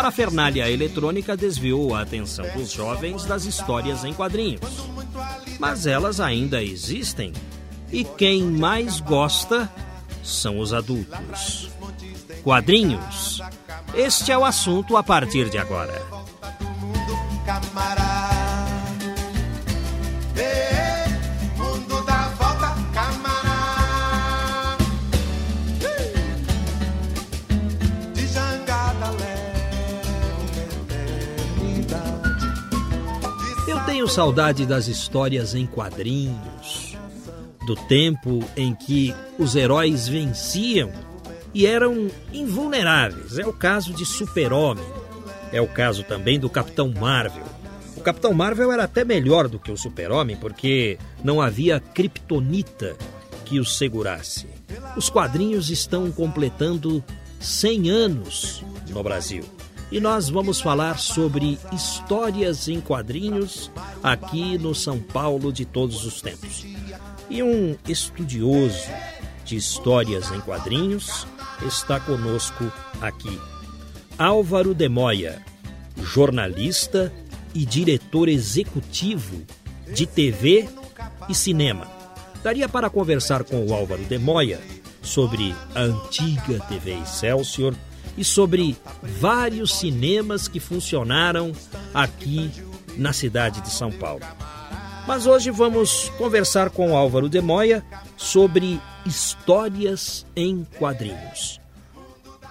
Parafernália eletrônica desviou a atenção dos jovens das histórias em quadrinhos. Mas elas ainda existem. E quem mais gosta são os adultos. Quadrinhos. Este é o assunto a partir de agora. Eu tenho saudade das histórias em quadrinhos, do tempo em que os heróis venciam e eram invulneráveis. É o caso de Super-Homem, é o caso também do Capitão Marvel. O Capitão Marvel era até melhor do que o Super-Homem porque não havia kryptonita que os segurasse. Os quadrinhos estão completando 100 anos no Brasil. E nós vamos falar sobre histórias em quadrinhos aqui no São Paulo de todos os tempos. E um estudioso de histórias em quadrinhos está conosco aqui. Álvaro de Moya, jornalista e diretor executivo de TV e cinema. Daria para conversar com o Álvaro de Moya sobre a antiga TV Excelsior e sobre vários cinemas que funcionaram aqui na cidade de São Paulo. Mas hoje vamos conversar com Álvaro de Moya sobre histórias em quadrinhos.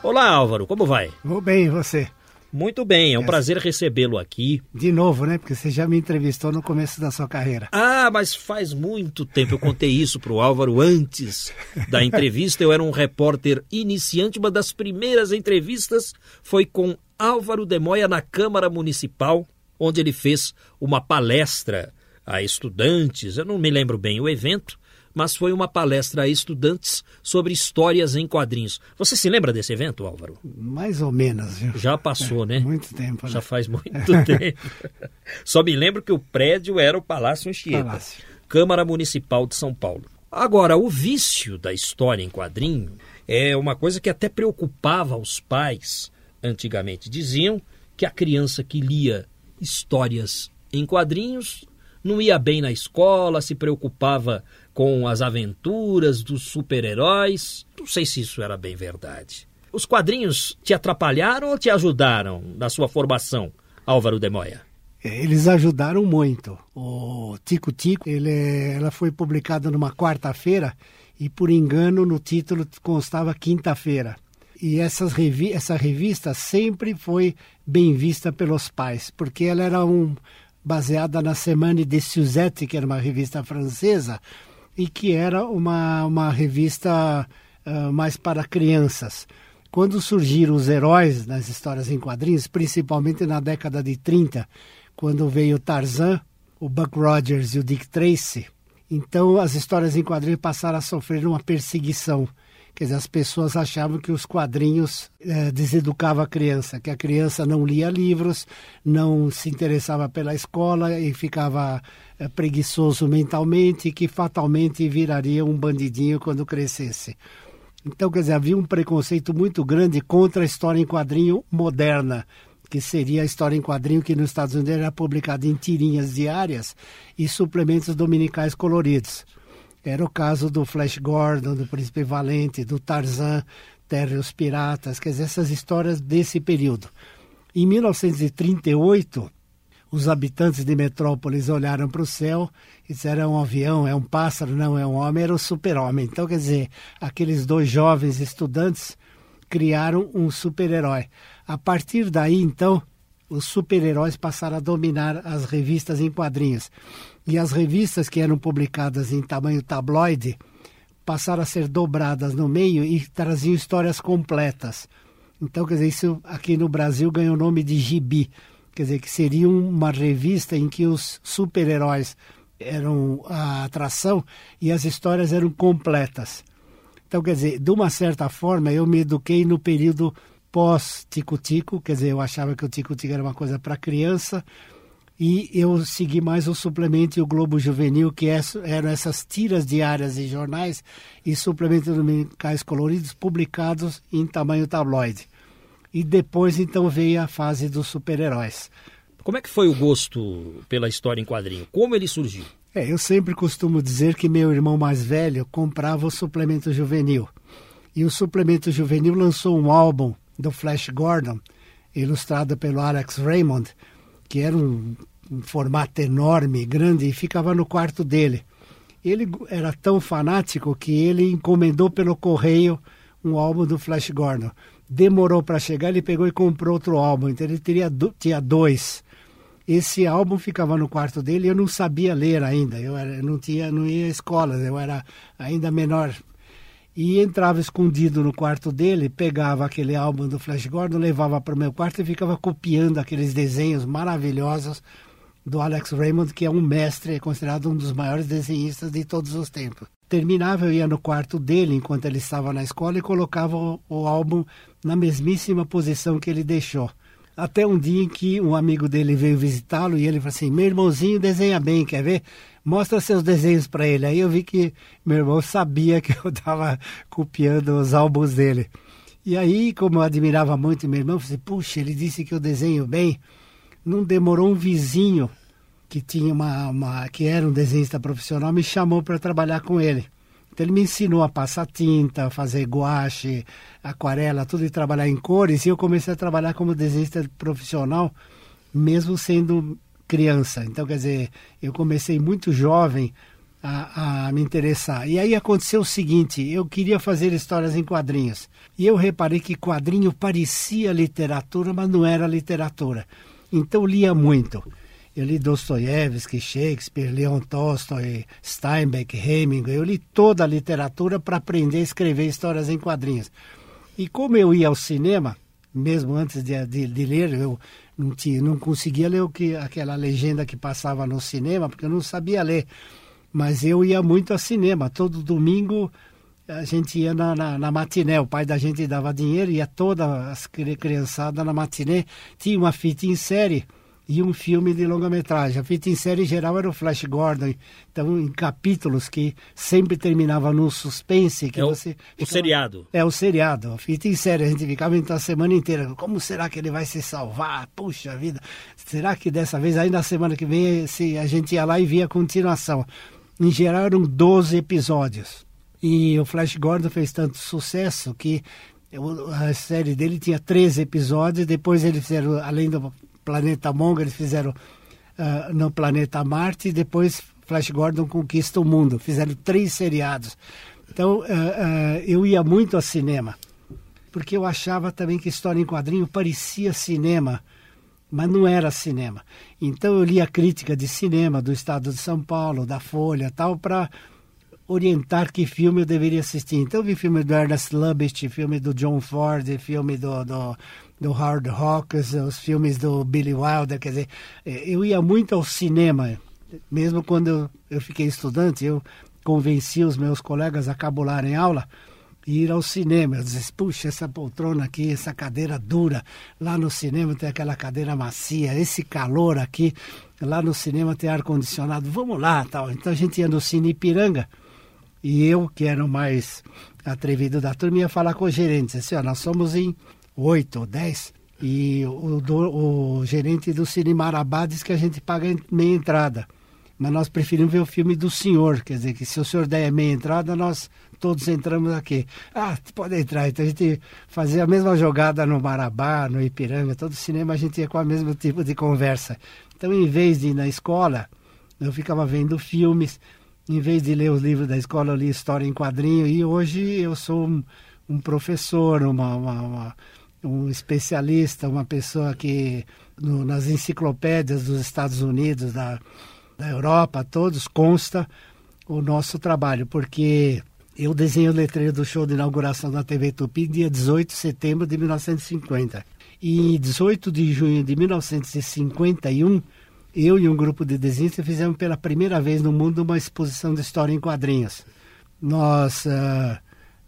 Olá, Álvaro, como vai? Vou bem, e você? Muito bem, é um prazer recebê-lo aqui. De novo, né? Porque você já me entrevistou no começo da sua carreira. Ah, mas faz muito tempo. Eu contei isso para o Álvaro antes da entrevista. Eu era um repórter iniciante. Uma das primeiras entrevistas foi com Álvaro de Moya na Câmara Municipal, onde ele fez uma palestra a estudantes. Eu não me lembro bem o evento, mas foi uma palestra a estudantes sobre histórias em quadrinhos. Você se lembra desse evento, Álvaro? Mais ou menos, viu? Já passou, é, né? Muito tempo. Já né? faz muito tempo. Só me lembro que o prédio era o Palácio Anchieta, Palácio. Câmara Municipal de São Paulo. Agora, o vício da história em quadrinho é uma coisa que até preocupava os pais antigamente. Diziam que a criança que lia histórias em quadrinhos não ia bem na escola, se preocupava com as aventuras dos super-heróis. Não sei se isso era bem verdade. Os quadrinhos te atrapalharam ou te ajudaram na sua formação, Álvaro de Moya? Eles ajudaram muito. O Tico Tico, ele, ela foi publicada numa quarta-feira e, por engano, no título constava quinta-feira. E essas revi essa revista sempre foi bem vista pelos pais, porque ela era um, baseada na Semaine de Suzette, que era uma revista francesa, e que era uma, uma revista uh, mais para crianças. Quando surgiram os heróis nas histórias em quadrinhos, principalmente na década de 30, quando veio Tarzan, o Buck Rogers e o Dick Tracy, então as histórias em quadrinhos passaram a sofrer uma perseguição. Quer dizer, as pessoas achavam que os quadrinhos eh, deseducavam a criança, que a criança não lia livros, não se interessava pela escola e ficava preguiçoso mentalmente que fatalmente viraria um bandidinho quando crescesse. Então, quer dizer, havia um preconceito muito grande contra a história em quadrinho moderna, que seria a história em quadrinho que nos Estados Unidos era publicada em tirinhas diárias e suplementos dominicais coloridos. Era o caso do Flash Gordon, do Príncipe Valente, do Tarzan, Terra e os Piratas, quer dizer, essas histórias desse período. Em 1938, os habitantes de Metrópolis olharam para o céu e disseram: é um avião, é um pássaro, não é um homem, era o super-homem. Então, quer dizer, aqueles dois jovens estudantes criaram um super-herói. A partir daí, então, os super-heróis passaram a dominar as revistas em quadrinhos. E as revistas que eram publicadas em tamanho tabloide, passaram a ser dobradas no meio e traziam histórias completas. Então, quer dizer, isso aqui no Brasil ganhou o nome de gibi, quer dizer, que seria uma revista em que os super-heróis eram a atração e as histórias eram completas. Então, quer dizer, de uma certa forma, eu me eduquei no período pós-tico-tico, quer dizer, eu achava que o tico-tico era uma coisa para criança, e eu segui mais o suplemento e o Globo Juvenil, que é, eram essas tiras diárias de jornais e suplementos dominicais coloridos publicados em tamanho tabloide. E depois, então, veio a fase dos super-heróis. Como é que foi o gosto pela história em quadrinho? Como ele surgiu? É, eu sempre costumo dizer que meu irmão mais velho comprava o suplemento juvenil. E o suplemento juvenil lançou um álbum do Flash Gordon, ilustrado pelo Alex Raymond, que era um, um formato enorme, grande, e ficava no quarto dele. Ele era tão fanático que ele encomendou pelo correio um álbum do Flash Gordon. Demorou para chegar, ele pegou e comprou outro álbum. Então ele teria, tinha dois. Esse álbum ficava no quarto dele eu não sabia ler ainda. Eu, era, não tinha, não ia à escola, eu era ainda menor, e entrava escondido no quarto dele, pegava aquele álbum do Flash Gordon, levava para o meu quarto e ficava copiando aqueles desenhos maravilhosos do Alex Raymond, que é um mestre, é considerado um dos maiores desenhistas de todos os tempos. Terminava, eu ia no quarto dele enquanto ele estava na escola e colocava o, o álbum na mesmíssima posição que ele deixou. Até um dia em que um amigo dele veio visitá-lo e ele falou assim: Meu irmãozinho desenha bem, quer ver? Mostra seus desenhos para ele. Aí eu vi que meu irmão sabia que eu estava copiando os álbuns dele. E aí, como eu admirava muito meu irmão, eu falei: Puxa, ele disse que eu desenho bem. Não demorou um vizinho que tinha uma, uma que era um desenhista profissional me chamou para trabalhar com ele. Então ele me ensinou a passar tinta, fazer guache, aquarela, tudo e trabalhar em cores. E eu comecei a trabalhar como desenhista profissional, mesmo sendo criança. Então, quer dizer, eu comecei muito jovem a, a, me interessar. E aí aconteceu o seguinte: eu queria fazer histórias em quadrinhos. E eu reparei que quadrinho parecia literatura, mas não era literatura. Então lia muito. Eu li Dostoiévski, Shakespeare, Leon Tolstói, Steinbeck, Hemingway. Eu li toda a literatura para aprender a escrever histórias em quadrinhos. E como eu ia ao cinema, mesmo antes de, de, de ler, eu não, tinha, não conseguia ler o que, aquela legenda que passava no cinema, porque eu não sabia ler. Mas eu ia muito ao cinema. Todo domingo a gente ia na, na, na matiné. O pai da gente dava dinheiro, ia toda as criançada na matiné. Tinha uma fita em série e um filme de longa-metragem. A fita em série geral era o Flash Gordon, então em capítulos que sempre terminava num suspense que é o, você ficava... o seriado. É o seriado, a fita em série, a gente ficava então a semana inteira, como será que ele vai se salvar? Puxa vida, será que dessa vez aí na semana que vem se a gente ia lá e via a continuação? Em geral eram 12 episódios. E o Flash Gordon fez tanto sucesso que a série dele tinha 13 episódios, depois eles fizeram, além do Planeta Monga, eles fizeram uh, no Planeta Marte e depois Flash Gordon conquista o mundo. Fizeram três seriados. Então uh, uh, eu ia muito ao cinema, porque eu achava também que história em quadrinho parecia cinema, mas não era cinema. Então eu lia crítica de cinema do Estado de São Paulo, da Folha, tal, para orientar que filme eu deveria assistir. Então eu vi filme do Ernest Lubitsch, filme do John Ford, filme do, do do Hard Rockers, os filmes do Billy Wilder, quer dizer, é, eu ia muito ao cinema, mesmo quando eu, eu fiquei estudante, eu convenci os meus colegas a cabularem aula e ir ao cinema. Eu disse, puxa, essa poltrona aqui, essa cadeira dura, lá no cinema tem aquela cadeira macia, esse calor aqui, lá no cinema tem ar-condicionado, vamos lá, tal. Então a gente ia no Cine Ipiranga, e eu, que era o mais atrevido da turma, ia falar com os gerentes, assim, ó, nós somos em oito ou dez, e o, do, o gerente do Cine Marabá diz que a gente paga meia entrada. Mas nós preferimos ver o filme do senhor, quer dizer, que se o senhor der meia entrada, nós todos entramos aqui. Ah, pode entrar. Então a gente fazia a mesma jogada no Marabá, no Ipiranga, todo cinema a gente ia com o mesmo tipo de conversa. Então, em vez de ir na escola, eu ficava vendo filmes, em vez de ler os livros da escola, eu li história em quadrinho, e hoje eu sou um, um professor, uma, uma, uma um especialista, uma pessoa que no, nas enciclopédias dos Estados Unidos, da, da Europa, todos consta o nosso trabalho, porque Eu desenhei o letreiro do show de inauguração da TV Tupi dia 18 de setembro de 1950. E em 18 de junho de 1951, eu e um grupo de desenhistas fizemos pela primeira vez no mundo uma exposição de história em quadrinhos. Nós uh,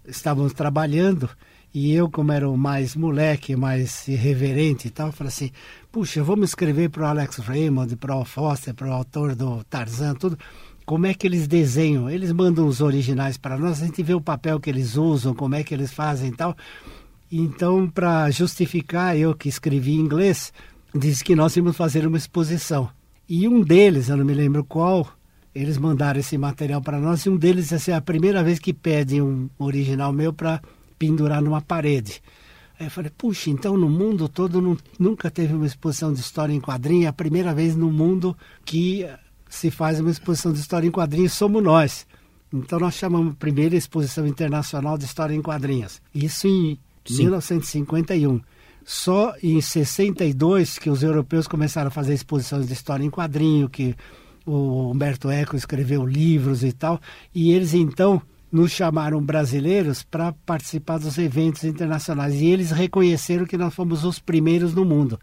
estávamos trabalhando e eu, como era o mais moleque, mais irreverente e tal, falei assim: puxa, vamos escrever para o Alex Raymond, para o Foster, para o autor do Tarzan, tudo. Como é que eles desenham? Eles mandam os originais para nós, a gente vê o papel que eles usam, como é que eles fazem e tal. Então, para justificar, eu que escrevi em inglês, disse que nós íamos fazer uma exposição. E um deles, eu não me lembro qual, eles mandaram esse material para nós, e um deles, assim, é a primeira vez que pedem um original meu para pendurar numa parede. Aí eu falei, puxa, então no mundo todo não, nunca teve uma exposição de história em quadrinho, é a primeira vez no mundo que se faz uma exposição de história em quadrinhos somos nós. Então nós chamamos a primeira exposição internacional de história em quadrinhos. Isso em Sim. 1951. Só em 62 que os europeus começaram a fazer exposições de história em quadrinho, que o Humberto Eco escreveu livros e tal, e eles então nos chamaram brasileiros para participar dos eventos internacionais e eles reconheceram que nós fomos os primeiros no mundo.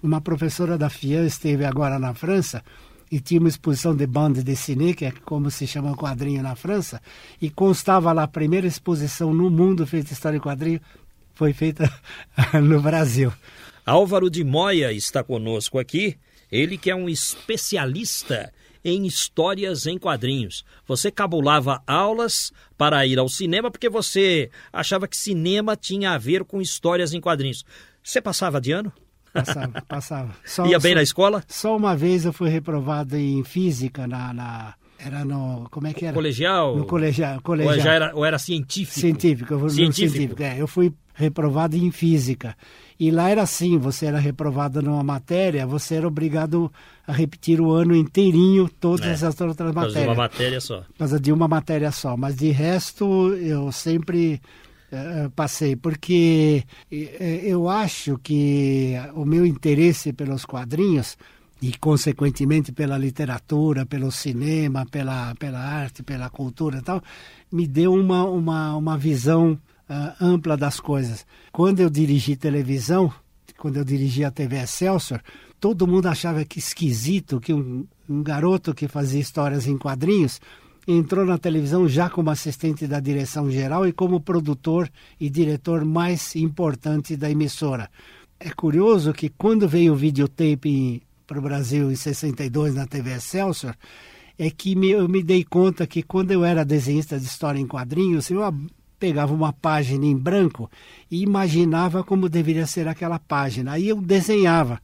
Uma professora da FIAN esteve agora na França e tinha uma exposição de bande dessinée, que é como se chama o quadrinho na França, e constava lá a primeira exposição no mundo feita história em quadrinho, foi feita no Brasil. Álvaro de Moya está conosco aqui, ele que é um especialista em histórias em quadrinhos. Você cabulava aulas para ir ao cinema porque você achava que cinema tinha a ver com histórias em quadrinhos. Você passava de ano? Passava, passava. Só, Ia bem só, na escola? Só uma vez eu fui reprovado em física na, na era no. Como é que era? Colegial? No colegial. colegial. Ou, era, ou era científico? Científico. Eu, científico. científico é, eu fui reprovado em física. E lá era assim: você era reprovado numa matéria, você era obrigado a repetir o ano inteirinho todas é, as outras matérias. Por causa de uma matéria só. Por causa de uma matéria só. Mas de resto, eu sempre. Uh, passei, porque uh, eu acho que o meu interesse pelos quadrinhos e, consequentemente, pela literatura, pelo cinema, pela, pela arte, pela cultura e tal, me deu uma, uma, uma visão uh, ampla das coisas. Quando eu dirigi televisão, quando eu dirigi a TV Excelsior, todo mundo achava que esquisito que um, um garoto que fazia histórias em quadrinhos entrou na televisão já como assistente da direção geral e como produtor e diretor mais importante da emissora. É curioso que quando veio o videotape para o Brasil em 62 na TV Excelsior, é que me, eu me dei conta que quando eu era desenhista de história em quadrinhos, eu pegava uma página em branco e imaginava como deveria ser aquela página. Aí eu desenhava.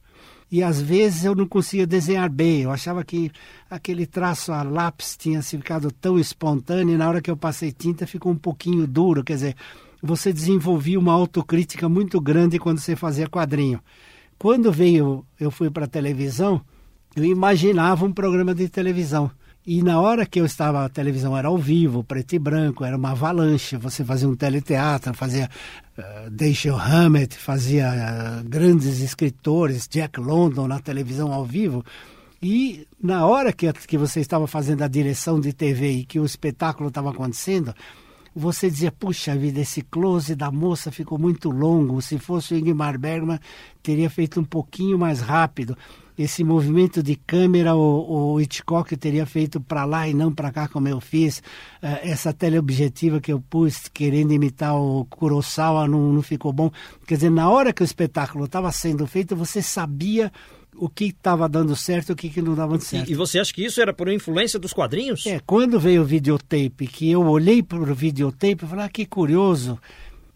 E às vezes eu não conseguia desenhar bem. Eu achava que aquele traço a lápis tinha ficado tão espontâneo e na hora que eu passei tinta ficou um pouquinho duro. Quer dizer, você desenvolvia uma autocrítica muito grande quando você fazia quadrinho. Quando veio, eu fui para a televisão, eu imaginava um programa de televisão. E na hora que eu estava, a televisão era ao vivo, preto e branco, era uma avalanche. Você fazia um teleteatro, fazia uh, Dashiell Hammett, fazia uh, grandes escritores, Jack London na televisão ao vivo. E na hora que, que você estava fazendo a direção de TV e que o espetáculo estava acontecendo, você dizia, puxa vida, esse close da moça ficou muito longo. Se fosse o Ingmar Bergman, teria feito um pouquinho mais rápido esse movimento de câmera o, o Hitchcock teria feito para lá e não para cá como eu fiz. Uh, essa teleobjetiva que eu pus querendo imitar o Kurosawa não, não ficou bom. Quer dizer, na hora que o espetáculo estava sendo feito, você sabia o que estava dando certo e o que, que não dava certo. E, e, você acha que isso era por influência dos quadrinhos? É, quando veio o videotape, que eu olhei para o videotape e falei, ah, que curioso.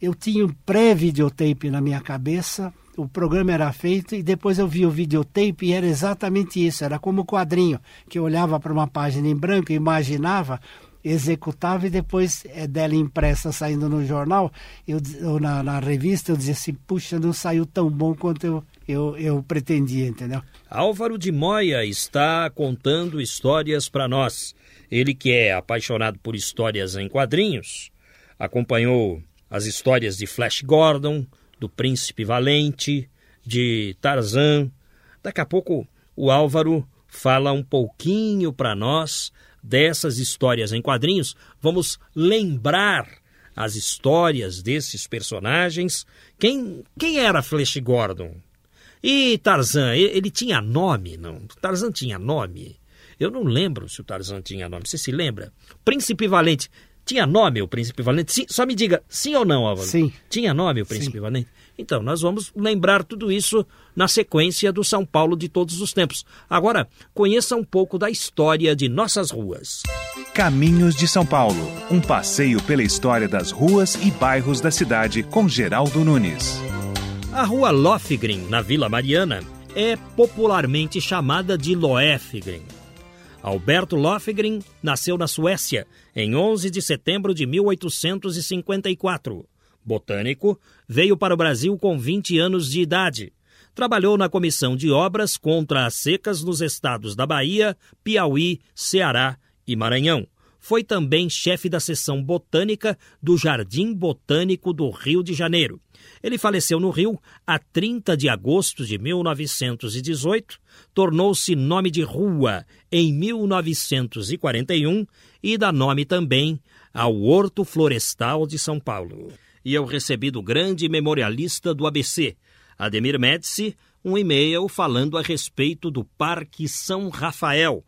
Eu tinha um pré-videotape na minha cabeça, o programa era feito e depois eu vi o videotape e era exatamente isso, era como o quadrinho, que eu olhava para uma página em branco, imaginava, executava e depois é, dela impressa saindo no jornal, eu, ou na, na, revista, eu dizia assim, puxa, não saiu tão bom quanto eu, eu, eu pretendia, entendeu? Álvaro de Moya está contando histórias para nós. Ele que é apaixonado por histórias em quadrinhos, acompanhou as histórias de Flash Gordon, do Príncipe Valente, de Tarzan. Daqui a pouco o Álvaro fala um pouquinho para nós dessas histórias em quadrinhos, vamos lembrar as histórias desses personagens. Quem, quem era Flash Gordon? E Tarzan, ele tinha nome, não? Tarzan tinha nome? Eu não lembro se o Tarzan tinha nome. Você se lembra? Príncipe Valente. Tinha nome o Príncipe Valente? Sim, só me diga, sim ou não, Álvaro? Sim. Tinha nome o Príncipe sim. Valente? Então, nós vamos lembrar tudo isso na sequência do São Paulo de todos os tempos. Agora, conheça um pouco da história de nossas ruas. Caminhos de São Paulo um passeio pela história das ruas e bairros da cidade com Geraldo Nunes. A rua Lofgren, na Vila Mariana, é popularmente chamada de Loefgren. Alberto Lofgren nasceu na Suécia em 11 de setembro de 1854. Botânico, veio para o Brasil com 20 anos de idade. Trabalhou na Comissão de Obras contra as Secas nos estados da Bahia, Piauí, Ceará e Maranhão. Foi também chefe da seção botânica do Jardim Botânico do Rio de Janeiro. Ele faleceu no Rio a 30 de agosto de 1918, tornou-se nome de rua em 1941 e dá nome também ao Horto Florestal de São Paulo. E eu recebi do grande memorialista do ABC, Ademir Médici, um e-mail falando a respeito do Parque São Rafael.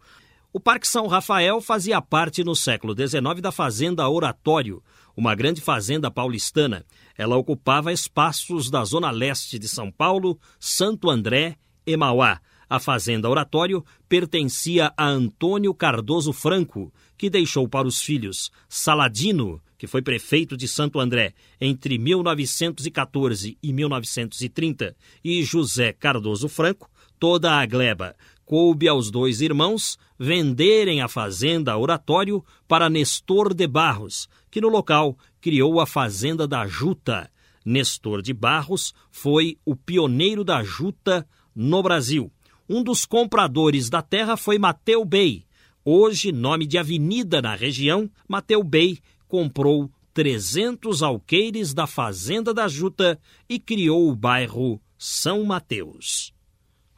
O Parque São Rafael fazia parte no século XIX da Fazenda Oratório, uma grande fazenda paulistana. Ela ocupava espaços da zona leste de São Paulo, Santo André e Mauá. A Fazenda Oratório pertencia a Antônio Cardoso Franco, que deixou para os filhos Saladino, que foi prefeito de Santo André entre 1914 e 1930, e José Cardoso Franco, toda a gleba. Coube aos dois irmãos venderem a fazenda Oratório para Nestor de Barros, que no local criou a Fazenda da Juta. Nestor de Barros foi o pioneiro da juta no Brasil. Um dos compradores da terra foi Mateu Bey. Hoje, nome de avenida na região, Mateu Bey comprou 300 alqueires da Fazenda da Juta e criou o bairro São Mateus.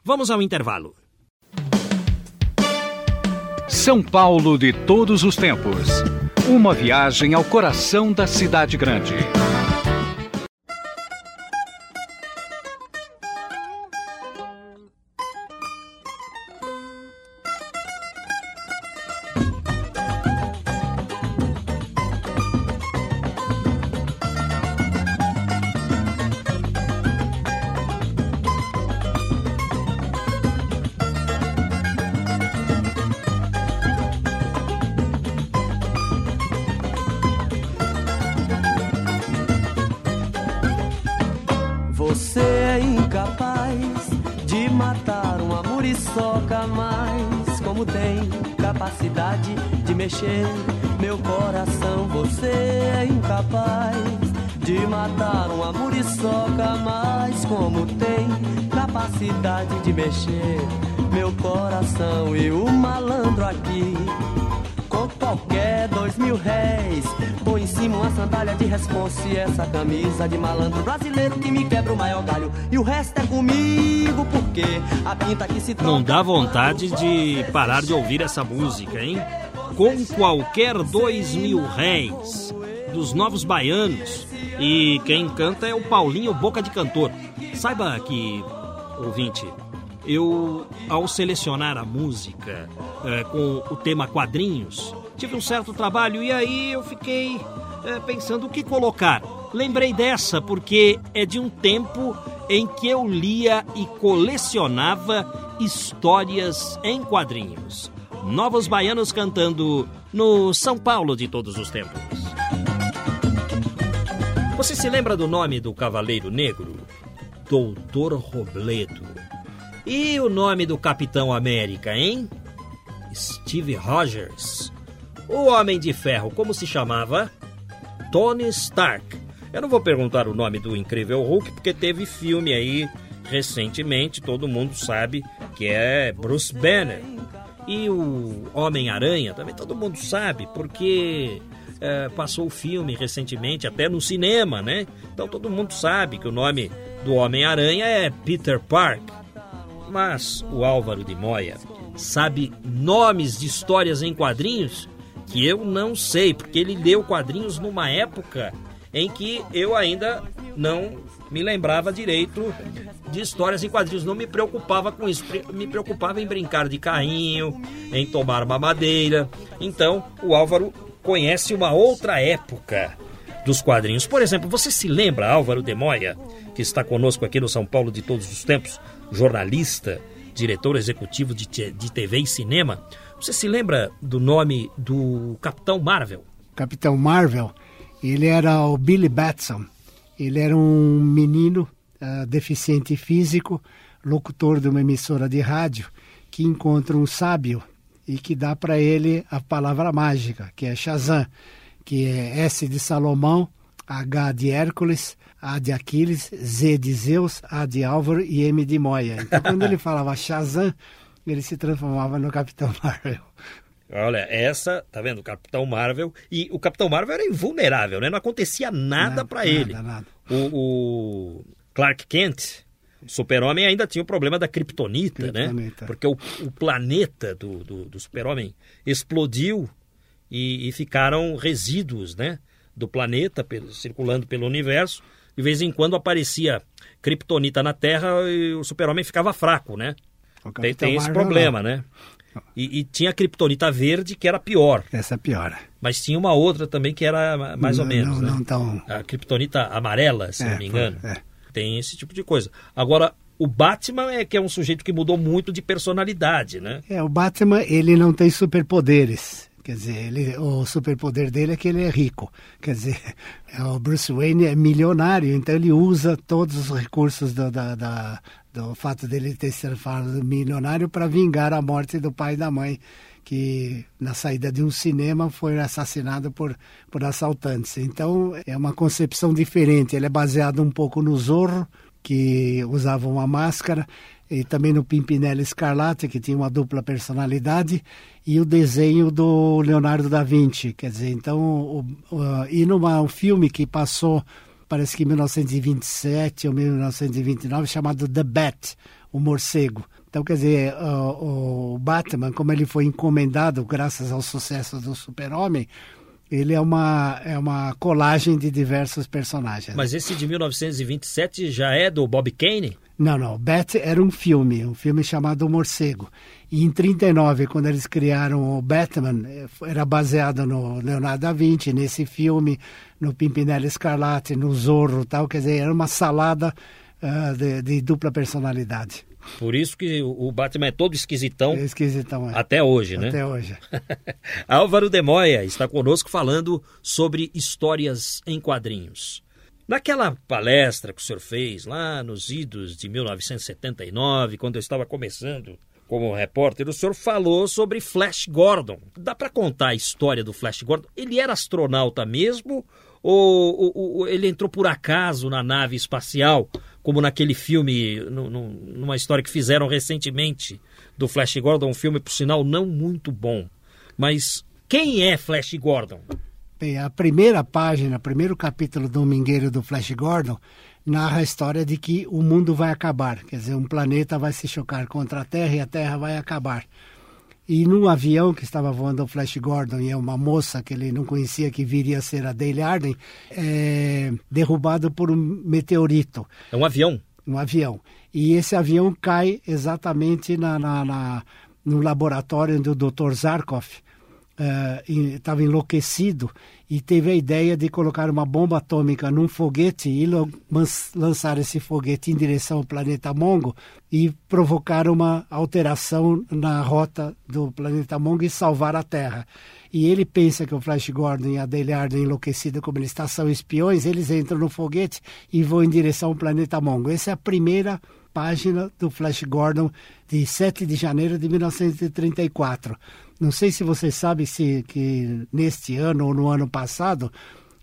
Vamos ao intervalo. São Paulo de todos os tempos. Uma viagem ao coração da cidade grande. Mexer meu coração. Você é incapaz de matar uma muriçoca, mas como tem capacidade de mexer meu coração e o malandro aqui. Com qualquer dois mil réis, põe em cima uma sandália de responsa e essa camisa de malandro brasileiro que me quebra o maior galho. E o resto é comigo, porque a pinta que se troca. Não dá vontade de parar de ouvir essa música, hein? com qualquer dois mil réis dos Novos Baianos. E quem canta é o Paulinho Boca de Cantor. Saiba que, ouvinte, eu, ao selecionar a música é, com o tema quadrinhos, tive um certo trabalho e aí eu fiquei é, pensando o que colocar. Lembrei dessa porque é de um tempo em que eu lia e colecionava histórias em quadrinhos. Novos Baianos cantando no São Paulo de todos os tempos. Você se lembra do nome do Cavaleiro Negro? Doutor Robledo. E o nome do Capitão América, hein? Steve Rogers. O Homem de Ferro, como se chamava? Tony Stark. Eu não vou perguntar o nome do Incrível Hulk, porque teve filme aí recentemente, todo mundo sabe que é Bruce Banner. E o Homem-Aranha também todo mundo sabe, porque é, passou o filme recentemente, até no cinema, né? Então todo mundo sabe que o nome do Homem-Aranha é Peter Park. Mas o Álvaro de Moya sabe nomes de histórias em quadrinhos que eu não sei, porque ele leu quadrinhos numa época em que eu ainda não me lembrava direito de histórias em quadrinhos, não me preocupava com isso, me preocupava em brincar de carrinho, em tomar mamadeira. Então, o Álvaro conhece uma outra época dos quadrinhos. Por exemplo, você se lembra, Álvaro de Moya, que está conosco aqui no São Paulo de todos os tempos, jornalista, diretor executivo de, de TV e cinema. Você se lembra do nome do Capitão Marvel? Capitão Marvel, ele era o Billy Batson. Ele era um menino uh, deficiente físico, locutor de uma emissora de rádio, que encontra um sábio e que dá para ele a palavra mágica, que é Shazam, que é S de Salomão, H de Hércules, A de Aquiles, Z de Zeus, A de Álvaro e M de Moia. Então, quando ele falava Shazam, ele se transformava no Capitão Marvel. Olha, essa, tá vendo? O Capitão Marvel. E o Capitão Marvel era invulnerável, né? Não acontecia nada para ele. Nada. O, o Clark Kent, Super-Homem ainda tinha o problema da kryptonita, né? Porque o, o planeta do, do, do Super-Homem explodiu e, e, ficaram resíduos, né? Do planeta pelo, circulando pelo universo. De vez em quando aparecia kryptonita na Terra e o Super-Homem ficava fraco, né? Tem, tem esse problema, não. né? E, e, tinha a kryptonita verde que era pior. Essa é pior. Mas tinha uma outra também que era mais não, ou menos. Não, né? não tão... A kryptonita amarela, se é, não me engano. É tem esse tipo de coisa. Agora, o Batman é que é um sujeito que mudou muito de personalidade, né? É, o Batman, ele não tem superpoderes. Quer dizer, ele, o superpoder dele é que ele é rico. Quer dizer, o Bruce Wayne é milionário, então ele usa todos os recursos do, da, da, do fato dele ter sido milionário para vingar a morte do pai e da mãe, que na saída de um cinema foi assassinado por, por assaltantes. Então é uma concepção diferente. Ele é baseado um pouco no Zorro, que usava uma máscara, e também no Pimpinela Escarlate, que tinha uma dupla personalidade, e o desenho do Leonardo da Vinci. Quer dizer, então, o, o, e numa um filme que passou, parece que em 1927 ou 1929, chamado The Bat, o morcego. Então, quer dizer, o, o Batman, como ele foi encomendado graças ao sucesso do Super-Homem, ele é uma, é uma colagem de diversos personagens. Mas esse de 1927 já é do Bob Kane? Não, não. Bat era um filme, um filme chamado Morcego. E em 39, quando eles criaram o Batman, eh, era baseado no Leonardo da Vinci, nesse filme, no Pimpinela Escarlate, no Zorro tal. Quer dizer, era uma salada uh, de, de dupla personalidade. Por isso que o Batman é todo esquisitão. É esquisitão, é. Até hoje, né? Até hoje. Álvaro Demoia está conosco falando sobre histórias em quadrinhos. Naquela palestra que o senhor fez lá nos idos de 1979, quando eu estava começando como repórter, o senhor falou sobre Flash Gordon. Dá para contar a história do Flash Gordon? Ele era astronauta mesmo ou, ou, ou ele entrou por acaso na nave espacial como naquele filme, no, no, numa história que fizeram recentemente do Flash Gordon, um filme, por sinal, não muito bom. Mas quem é Flash Gordon? Bem, a primeira página, o primeiro capítulo do Domingueiro do Flash Gordon narra a história de que o mundo vai acabar. Quer dizer, um planeta vai se chocar contra a Terra e a Terra vai acabar. E num avião que estava voando o Flash Gordon e é uma moça que ele não conhecia que viria a ser a Dale Arden, é derrubado por um meteorito. É um avião? Um avião. E esse avião cai exatamente na, na, na no laboratório onde o Dr. Zarkov estava uh, enlouquecido e teve a ideia de colocar uma bomba atômica num foguete e lançar esse foguete em direção ao planeta Mongo e provocar uma alteração na rota do planeta Mongo e salvar a Terra. E ele pensa que o Flash Gordon e a Dale Arden, enlouquecida como eles estão, são espiões, eles entram no foguete e vão em direção ao planeta Mongo. Essa é a primeira página do Flash Gordon de 7 de janeiro de 1934. Não sei se você sabe se que neste ano ou no ano passado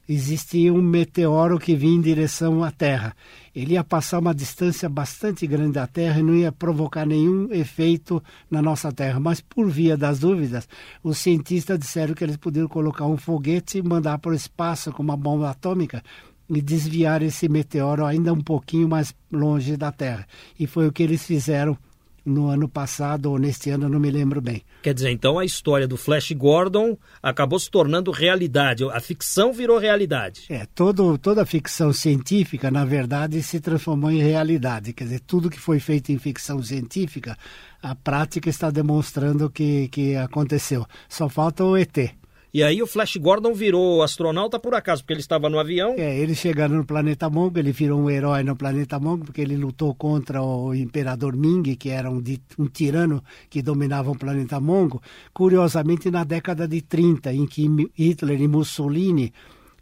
existia um meteoro que vinha em direção à Terra. Ele ia passar uma distância bastante grande da Terra e não ia provocar nenhum efeito na nossa Terra. Mas por via das dúvidas, os cientistas disseram que eles poderiam colocar um foguete e mandar para o espaço com uma bomba atômica e desviar esse meteoro ainda um pouquinho mais longe da Terra. E foi o que eles fizeram no ano passado ou neste ano, não me lembro bem. Quer dizer, então a história do Flash Gordon acabou se tornando realidade, a ficção virou realidade. É, todo, toda ficção científica, na verdade, se transformou em realidade. Quer dizer, tudo que foi feito em ficção científica, a prática está demonstrando que, que aconteceu. Só falta o ET. E aí o Flash Gordon virou astronauta por acaso, porque ele estava no avião. É, ele chegando no planeta Mongo, ele virou um herói no planeta Mongo, porque ele lutou contra o imperador Ming, que era um, um tirano que dominava o planeta Mongo. Curiosamente, na década de 30, em que Hitler e Mussolini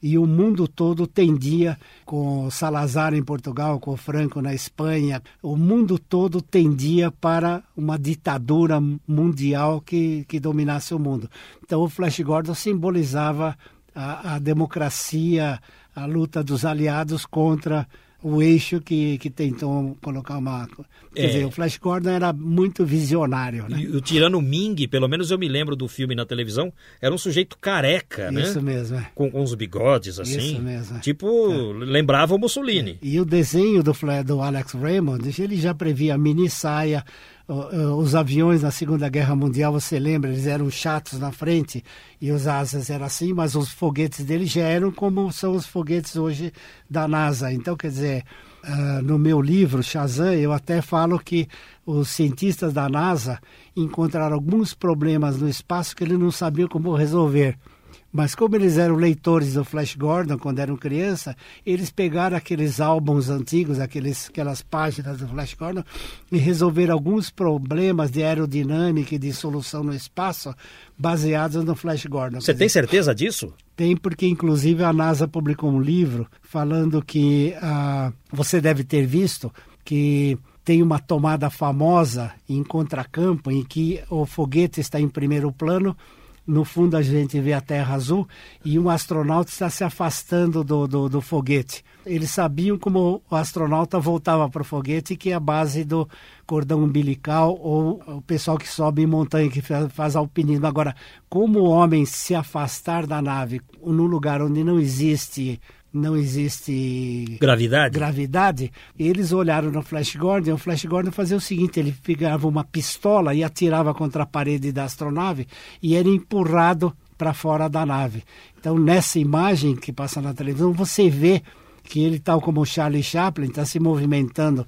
e o mundo todo tendia, com Salazar em Portugal, com Franco na Espanha, o mundo todo tendia para uma ditadura mundial que, que dominasse o mundo. Então o Flash Gordon simbolizava a, a democracia, a luta dos aliados contra o eixo que, que tentou colocar uma. Quer é. dizer, o Flash Gordon era muito visionário. Né? E o tirano Ming, pelo menos eu me lembro do filme na televisão, era um sujeito careca, Isso né? Isso mesmo. É. Com, com os bigodes, assim. Isso mesmo. É. Tipo, é. lembrava o Mussolini. E o desenho do, do Alex Raymond, ele já previa mini saia, os aviões na Segunda Guerra Mundial, você lembra, eles eram chatos na frente e os asas eram assim, mas os foguetes deles já eram como são os foguetes hoje da NASA. Então, quer dizer, uh, no meu livro, Shazam, eu até falo que os cientistas da NASA encontraram alguns problemas no espaço que eles não sabiam como resolver. Mas como eles eram leitores do Flash Gordon quando eram criança, eles pegaram aqueles álbuns antigos, aqueles, aquelas páginas do Flash Gordon e resolveram alguns problemas de aerodinâmica e de solução no espaço baseados no Flash Gordon. Você tem certeza disso? Tem, porque inclusive a NASA publicou um livro falando que uh, você deve ter visto que tem uma tomada famosa em contracampo em que o foguete está em primeiro plano no fundo a gente vê a Terra azul e um astronauta está se afastando do, do, do foguete. Eles sabiam como o astronauta voltava para o foguete, que é a base do cordão umbilical ou o pessoal que sobe em montanha, que faz alpinismo. Agora, como o homem se afastar da nave num lugar onde não existe não existe gravidade. gravidade, eles olharam no Flash Gordon, e o Flash Gordon fazia o seguinte, ele pegava uma pistola e atirava contra a parede da astronave e era empurrado para fora da nave. Então, nessa imagem que passa na televisão, você vê que ele, tal como o Charlie Chaplin, está se movimentando,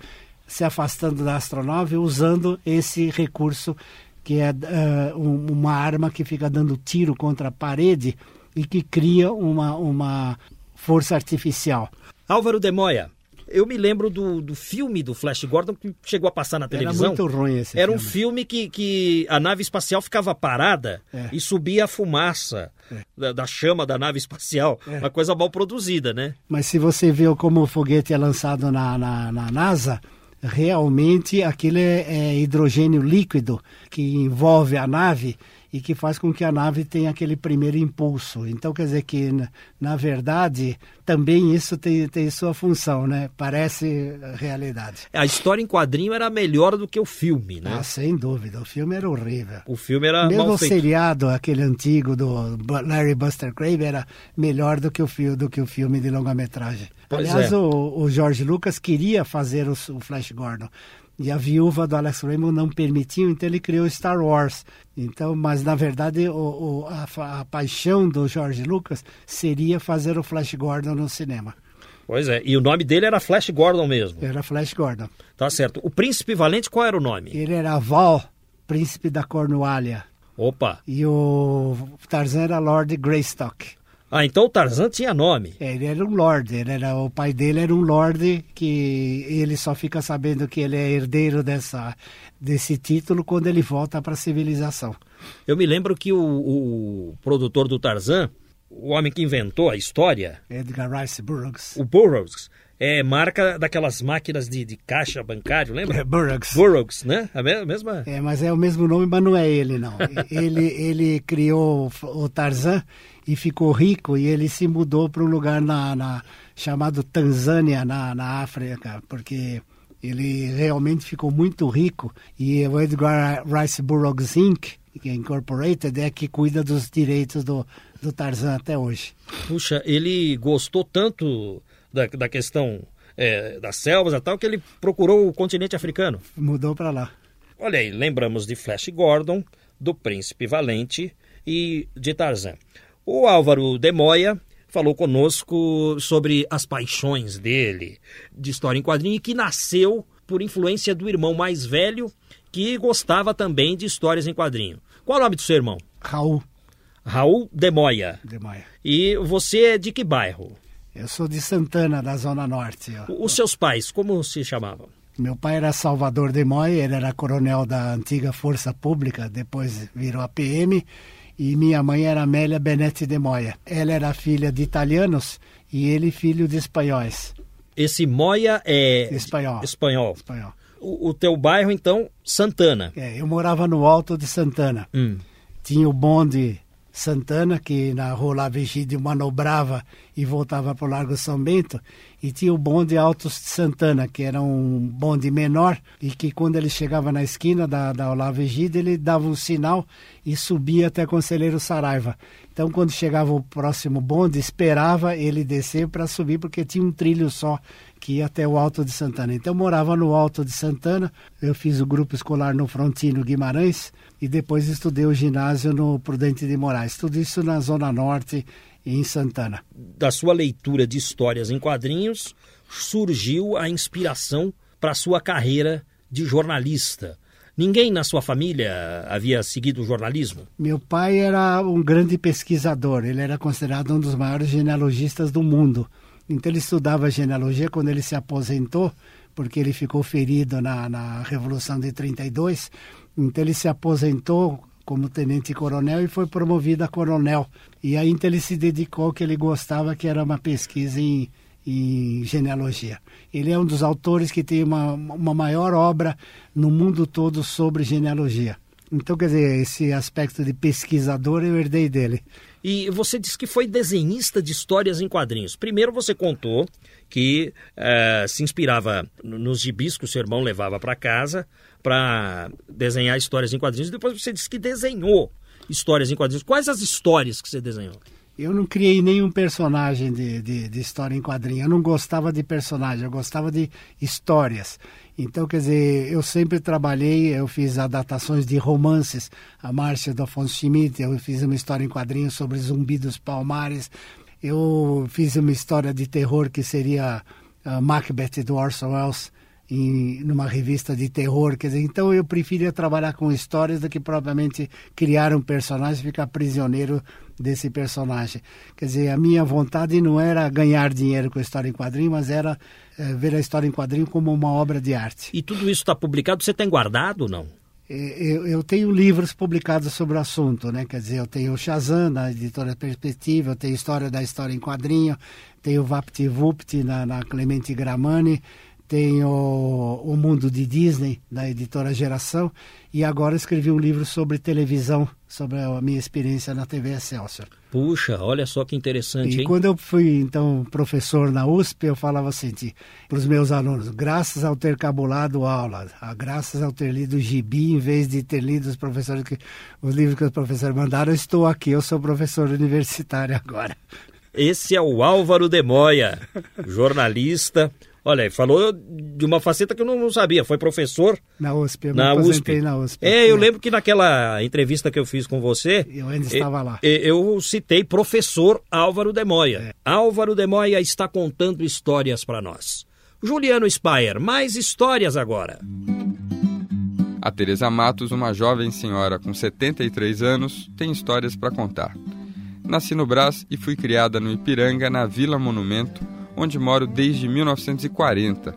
se afastando da astronave, usando esse recurso que é uh, uma arma que fica dando tiro contra a parede e que cria uma, uma força artificial. Álvaro de Moya, eu me lembro do, do filme do Flash Gordon que chegou a passar na televisão. Era muito ruim esse Era filme. um filme que, que a nave espacial ficava parada é. e subia a fumaça é. da, da, chama da nave espacial. É. Uma coisa mal produzida, né? Mas se você vê como o foguete é lançado na, na, na NASA, realmente aquilo é, é hidrogênio líquido que envolve a nave e que faz com que a nave tenha aquele primeiro impulso. Então, quer dizer que, na verdade, também isso tem, tem sua função, né? Parece realidade. A história em quadrinho era melhor do que o filme, né? Ah, sem dúvida. O filme era horrível. O filme era Mesmo mal o feito. seriado, aquele antigo do Larry Buster Crave, era melhor do que o, filme, do que o filme de longa-metragem. Aliás, é. o, o George Lucas queria fazer o, o Flash Gordon, e a viúva do Alex Raymond não permitiu, então ele criou Star Wars. Então, mas na verdade o, o, a, a, paixão do George Lucas seria fazer o Flash Gordon no cinema. Pois é, e o nome dele era Flash Gordon mesmo. Era Flash Gordon. Tá certo. O príncipe valente qual era o nome? Ele era Val, príncipe da Cornualha. Opa. E o Tarzan era Lord Greystock. Ah, então o Tarzan tinha nome. É, ele era um lord, ele era, o pai dele era um lord que ele só fica sabendo que ele é herdeiro dessa, desse título quando ele volta para a civilização. Eu me lembro que o, o, produtor do Tarzan, o homem que inventou a história... Edgar Rice Burroughs. O Burroughs é marca daquelas máquinas de, de caixa bancário, lembra? É, Burroughs. Burroughs, né? A mesma... É, mas é o mesmo nome, mas não é ele, não. ele, ele criou o Tarzan e ficou rico e ele se mudou para um lugar na, na, chamado Tanzânia, na, na África, porque ele realmente ficou muito rico e o Edgar Rice Burroughs Inc., que é Incorporated, é que cuida dos direitos do, do Tarzan até hoje. Puxa, ele gostou tanto da, da questão é, das selvas e tal, que ele procurou o continente africano. Mudou para lá. olha aí, lembramos de Flash Gordon, do Príncipe Valente e de Tarzan. O Álvaro Demoia falou conosco sobre as paixões dele de história em quadrinho e que nasceu por influência do irmão mais velho que gostava também de histórias em quadrinho. Qual o nome do seu irmão? Raul. Raul Demoia. Demoia. E você é de que bairro? Eu sou de Santana, da Zona Norte. Os seus pais, como se chamavam? Meu pai era Salvador Demoia, ele era coronel da antiga Força Pública, depois virou a PM, e minha mãe era Amélia Benetti Demoia. Ela era filha de italianos e ele filho de espanhóis. Esse Moia é espanhol. Espanhol. espanhol. O, o teu bairro, então, Santana. É, eu morava no alto de Santana. Hum. Tinha o bonde Santana, que na Rua Lavegídio manobrava e voltava para o Largo São Bento, e tinha o bonde Altos de Santana, que era um bonde menor, e que quando ele chegava na esquina da, da Olavo Egídio, ele dava um sinal e subia até Conselheiro Saraiva. Então, quando chegava o próximo bonde, esperava ele descer para subir, porque tinha um trilho só que ia até o Alto de Santana. Então, eu morava no Alto de Santana, eu fiz o grupo escolar no Frontino Guimarães, e depois estudei o ginásio no Prudente de Moraes. Tudo isso na Zona Norte em Santana. Da sua leitura de histórias em quadrinhos, surgiu a inspiração para a sua carreira de jornalista. Ninguém na sua família havia seguido o jornalismo? Meu pai era um grande pesquisador, ele era considerado um dos maiores genealogistas do mundo. Então ele estudava genealogia quando ele se aposentou, porque ele ficou ferido na, na Revolução de 32 então ele se aposentou como tenente-coronel e foi promovido a coronel. E aí então ele se dedicou ao que ele gostava, que era uma pesquisa em, em genealogia. Ele é um dos autores que tem uma, uma maior obra no mundo todo sobre genealogia. Então, quer dizer, esse aspecto de pesquisador eu herdei dele. E você disse que foi desenhista de histórias em quadrinhos. Primeiro você contou que uh, se inspirava nos gibis que o seu irmão levava para casa para desenhar histórias em quadrinhos. Depois você disse que desenhou histórias em quadrinhos. Quais as histórias que você desenhou? Eu não criei nenhum personagem de, de, de, história em quadrinho. Eu não gostava de personagem, eu gostava de histórias. Então, quer dizer, eu sempre trabalhei, eu fiz adaptações de romances, a Márcia do Afonso Schmidt, eu fiz uma história em quadrinhos sobre Zumbi dos Palmares, eu fiz uma história de terror que seria uh, Macbeth do Orson Welles, em numa revista de terror, quer dizer, então eu preferia trabalhar com histórias do que propriamente criar um personagem e ficar prisioneiro desse personagem. Quer dizer, a minha vontade não era ganhar dinheiro com a história em quadrinho, mas era é, ver a história em quadrinho como uma obra de arte. E tudo isso está publicado, você tem guardado ou não? É, eu, tenho livros publicados sobre o assunto, né? Quer dizer, eu tenho o Shazam, da editora Perspectiva, eu tenho História da História em Quadrinho, tenho o VaptVupt na, na Clemente Gramani, tem o, o Mundo de Disney, da editora Geração, e agora escrevi um livro sobre televisão, sobre a minha experiência na TV Excelsior. Puxa, olha só que interessante, e hein? quando eu fui, então, professor na USP, eu falava assim para os meus alunos, graças ao ter cabulado aula, graças ao ter lido gibi, em vez de ter lido os professores que, os livros que os professores mandaram, eu estou aqui, eu sou professor universitário agora. Esse é o Álvaro Demoia, jornalista, Olha, falou de uma faceta que eu não, sabia. Foi professor na USP. Eu na USP. na USP. É, eu lembro que naquela entrevista que eu fiz com você, eu ainda estava lá. Eu citei professor Álvaro Demoia. É. Álvaro Demoia está contando histórias para nós. Juliano Spayer, mais histórias agora. A Teresa Matos, uma jovem senhora com 73 anos, tem histórias para contar. Nasci no Brás e fui criada no Ipiranga, na Vila Monumento, onde moro desde 1940.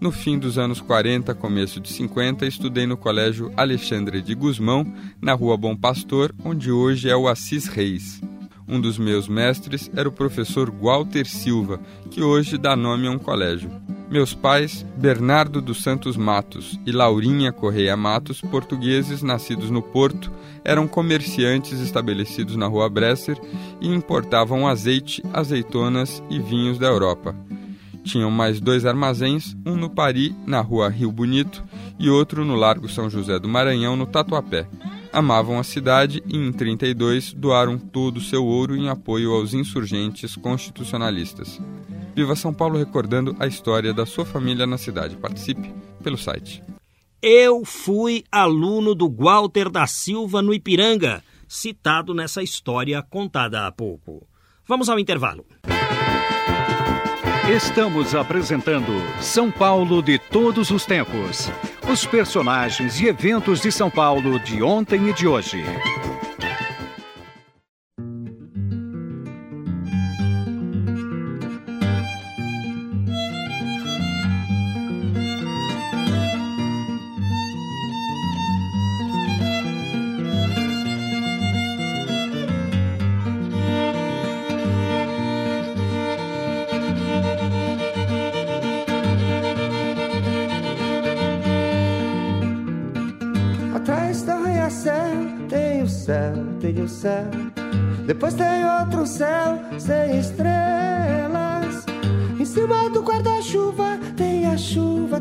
No fim dos anos 40, começo de 50, estudei no Colégio Alexandre de Gusmão, na Rua Bom Pastor, onde hoje é o Assis Reis. Um dos meus mestres era o professor Walter Silva, que hoje dá nome a um colégio. Meus pais, Bernardo dos Santos Matos e Laurinha Correia Matos, portugueses nascidos no Porto, eram comerciantes estabelecidos na Rua Bresser e importavam azeite, azeitonas e vinhos da Europa. Tinham mais dois armazéns, um no Pari, na Rua Rio Bonito, e outro no Largo São José do Maranhão, no Tatuapé amavam a cidade e, em 32, doaram todo o seu ouro em apoio aos insurgentes constitucionalistas. Viva São Paulo recordando a história da sua família na cidade. Participe pelo site. Eu fui aluno do Walter da Silva no Ipiranga, citado nessa história contada há pouco. Vamos ao intervalo. Estamos apresentando São Paulo de todos os tempos. Os personagens e eventos de São Paulo de ontem e de hoje.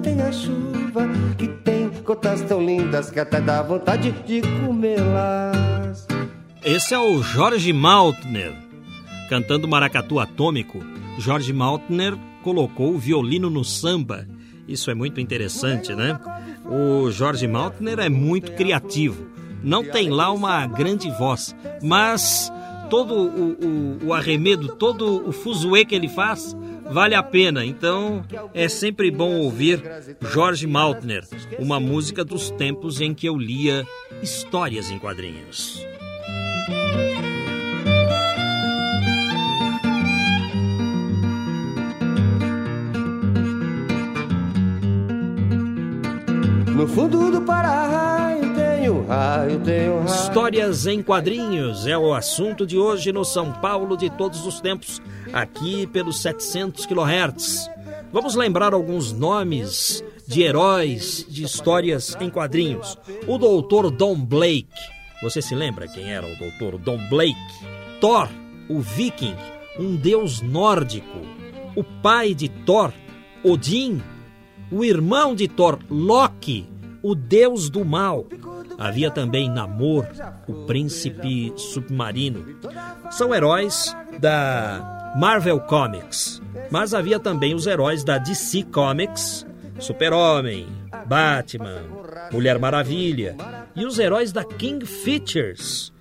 Tem a chuva. Que tem gotas tão lindas que até dá vontade de comê-las. Esse é o Jorge Maltner. Cantando Maracatu Atômico, Jorge Maltner colocou o violino no samba. Isso é muito interessante, né? O Jorge Maltner é muito criativo não tem lá uma grande voz, mas todo o, o, o arremedo, todo o fuzuê que ele faz, vale a pena. Então é sempre bom ouvir Jorge Maltner, uma música dos tempos em que eu lia histórias em quadrinhos. No fundo do Pará tenho raio, tenho raio. Histórias em quadrinhos é o assunto de hoje no São Paulo de todos os tempos, aqui pelos 700 kHz. Vamos lembrar alguns nomes de heróis de histórias em quadrinhos. O doutor Don Blake. Você se lembra quem era o doutor Don Blake? Thor, o viking, um deus nórdico. O pai de Thor, Odin. O irmão de Thor, Loki, o deus do mal. Havia também Namor, o príncipe submarino. São heróis da Marvel Comics, mas havia também os heróis da DC Comics, Super-Homem, Batman, Mulher Maravilha e os heróis da King Features.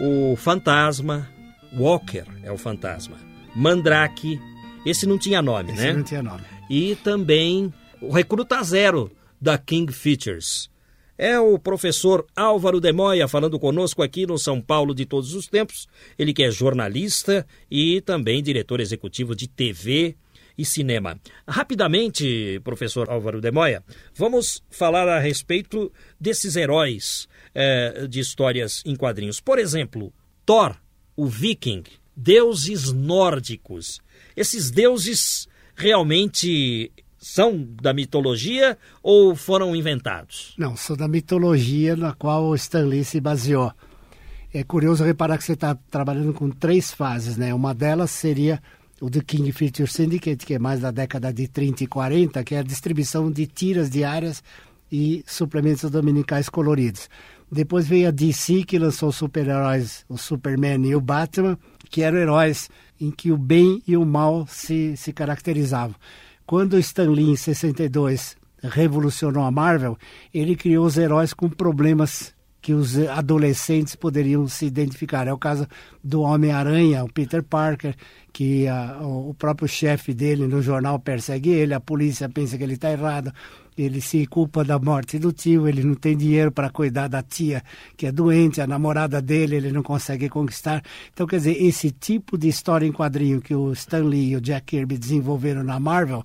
O Fantasma, Walker é o Fantasma, Mandrake, esse não tinha nome, esse né? não tinha nome. E também o Recruta Zero da King Features. É o professor Álvaro de Moya falando conosco aqui no São Paulo de todos os tempos. Ele que é jornalista e também diretor executivo de TV e cinema. Rapidamente, professor Álvaro de Moya, vamos falar a respeito desses heróis eh, de histórias em quadrinhos. Por exemplo, Thor, o viking, deuses nórdicos. Esses deuses realmente são da mitologia ou foram inventados? Não, são da mitologia na qual o Stan Lee se baseou. É curioso reparar que você está trabalhando com três fases, né? Uma delas seria o do King Feature Syndicate, que é mais da década de 30 e 40, que é a distribuição de tiras diárias e suplementos dominicais coloridos. Depois veio a DC, que lançou os super-heróis, o Superman e o Batman, que eram heróis em que o bem e o mal se, se caracterizavam. Quando Stan Lee, em 62, revolucionou a Marvel, ele criou os heróis com problemas que os adolescentes poderiam se identificar. É o caso do Homem-Aranha, o Peter Parker, que a, o próprio chefe dele no jornal persegue ele, a polícia pensa que ele está errado, ele se culpa da morte do tio, ele não tem dinheiro para cuidar da tia que é doente, a namorada dele ele não consegue conquistar. Então, quer dizer, esse tipo de história em quadrinho que o Stan Lee e o Jack Kirby desenvolveram na Marvel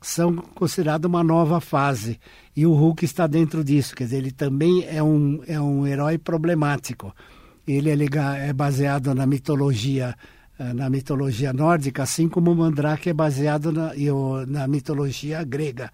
são considerados uma nova fase. E o Hulk está dentro disso, quer dizer, ele também é um, é um herói problemático. Ele é, é baseado na mitologia eh, na mitologia nórdica, assim como o Mandrake é baseado na, na mitologia grega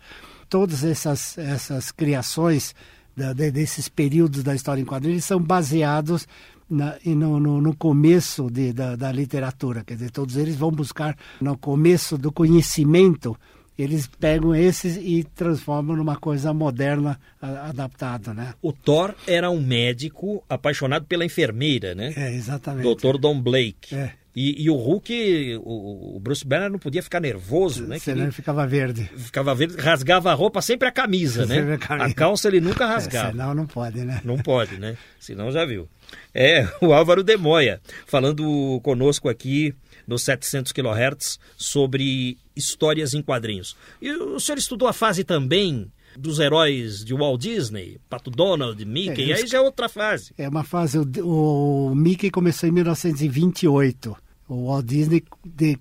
todas essas, essas criações da, de, desses períodos da história em quadrinhos são baseados na, no, no, no, começo de, da, da, literatura. Quer dizer, todos eles vão buscar no começo do conhecimento, eles pegam esses e transformam numa coisa moderna adaptada, né? O Thor era um médico apaixonado pela enfermeira, né? É, exatamente. Dr. Don Blake. É. E, e o Hulk, o, o, Bruce Banner não podia ficar nervoso, né? Senão ele ficava verde. Ficava verde, rasgava a roupa, sempre a camisa, né? A, camisa. a, calça ele nunca é, rasgava. É, senão não pode, né? Não pode, né? Senão já viu. É, o Álvaro Demoia, falando conosco aqui no 700 kHz sobre histórias em quadrinhos. E o senhor estudou a fase também dos heróis de Walt Disney, Pato Donald, Mickey, é, aí já é outra fase. É uma fase, o, o Mickey começou em 1928. O Walt Disney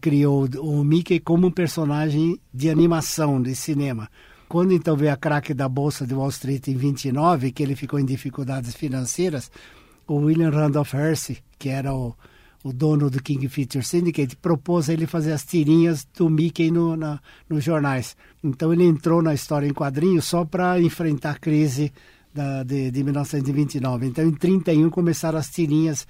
criou o Mickey como um personagem de animação, de cinema. Quando então veio a craque da Bolsa de Wall Street em 29, que ele ficou em dificuldades financeiras, o William Randolph Hearst, que era o, o dono do King Feature Syndicate, propôs a ele fazer as tirinhas do Mickey no, na, nos jornais. Então ele entrou na história em quadrinhos só para enfrentar a crise da, de, de 1929. Então em 31 começaram as tirinhas